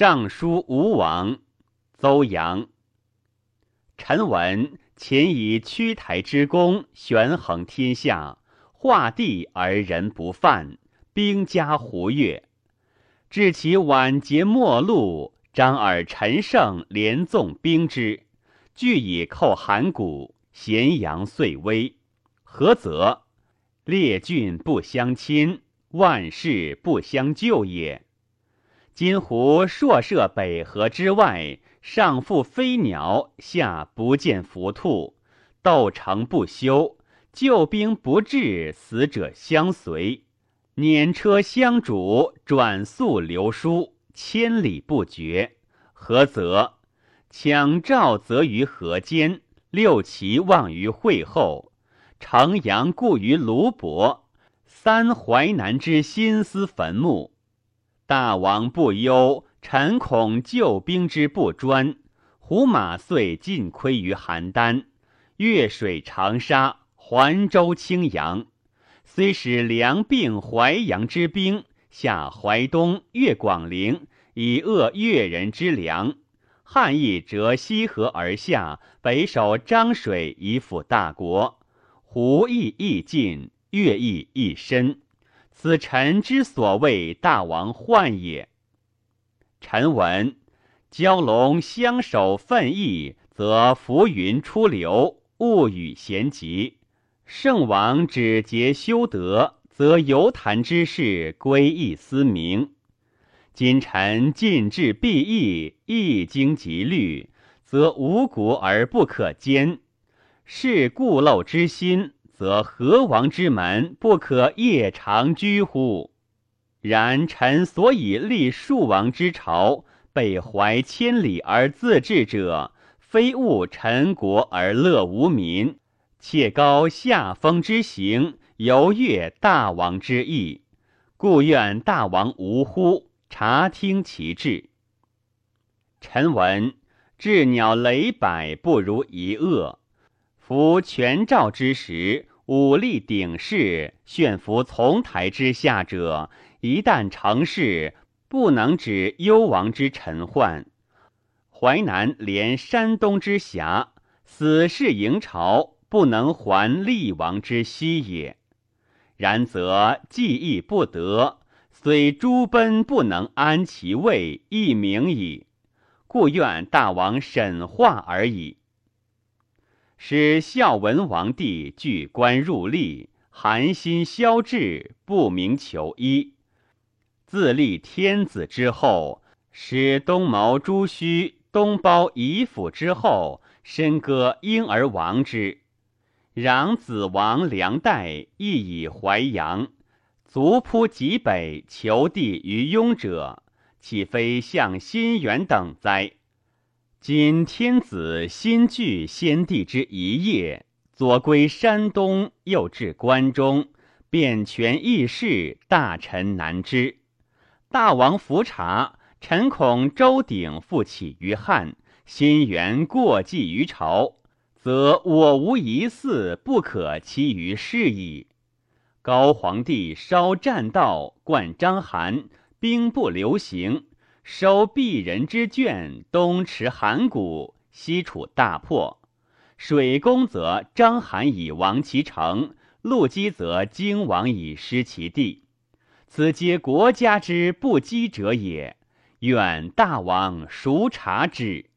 尚书吴王邹阳。臣闻秦以屈台之功，悬衡天下，画地而人不犯，兵家胡越。至其晚节末路，张耳陈胜连纵兵之，俱以寇函谷，咸阳遂危。何则？列郡不相亲，万事不相救也。今湖朔涉北河之外。上复飞鸟，下不见伏兔，斗城不休，救兵不至，死者相随，辇车相逐，转速流疏，千里不绝。何则？抢赵则于河间，六齐望于会后，城阳固于卢伯，三淮南之心思坟墓。大王不忧。臣恐救兵之不专，胡马遂尽亏于邯郸，越水长沙，环州青阳，虽使梁并淮阳之兵下淮东，越广陵，以遏越人之粮。汉亦折西河而下，北守漳水，以辅大国。胡亦亦尽，越亦亦深。此臣之所谓大王患也。臣闻蛟龙相守奋翼，则浮云出流，物与咸集；圣王止节修德，则游谈之事归义思明。今臣尽致必义，一经极虑，则无谷而不可兼；是固陋之心，则何王之门不可夜长居乎？然臣所以立庶王之朝，北怀千里而自治者，非务臣国而乐无民，且高下风之行，犹悦大王之意，故愿大王无乎？察听其志。臣闻鸷鸟雷百不如一恶，夫权赵之时，武力鼎势，炫服从台之下者。一旦成事，不能止幽王之臣患；淮南连山东之辖，死士迎朝，不能还厉王之息也。然则计亦不得，虽诸奔不能安其位，亦明矣。故愿大王审化而已。使孝文王帝据官入吏，寒心消滞，不明求医。自立天子之后，使东谋朱须，东包夷府之后，深割婴儿亡之。攘子王梁代亦以淮阳，卒扑极北，求地于雍者，岂非向心远等哉？今天子新据先帝之遗业，左归山东，右至关中，遍权易事，大臣难知。大王伏察，臣恐周鼎复起于汉，新元过继于朝，则我无一嗣，不可期于世矣。高皇帝烧栈道，灌章邯，兵不流行，收鄙人之卷，东持函谷，西楚大破。水攻则张邯以亡其城，陆基则荆王以失其地。此皆国家之不积者也，愿大王熟察之。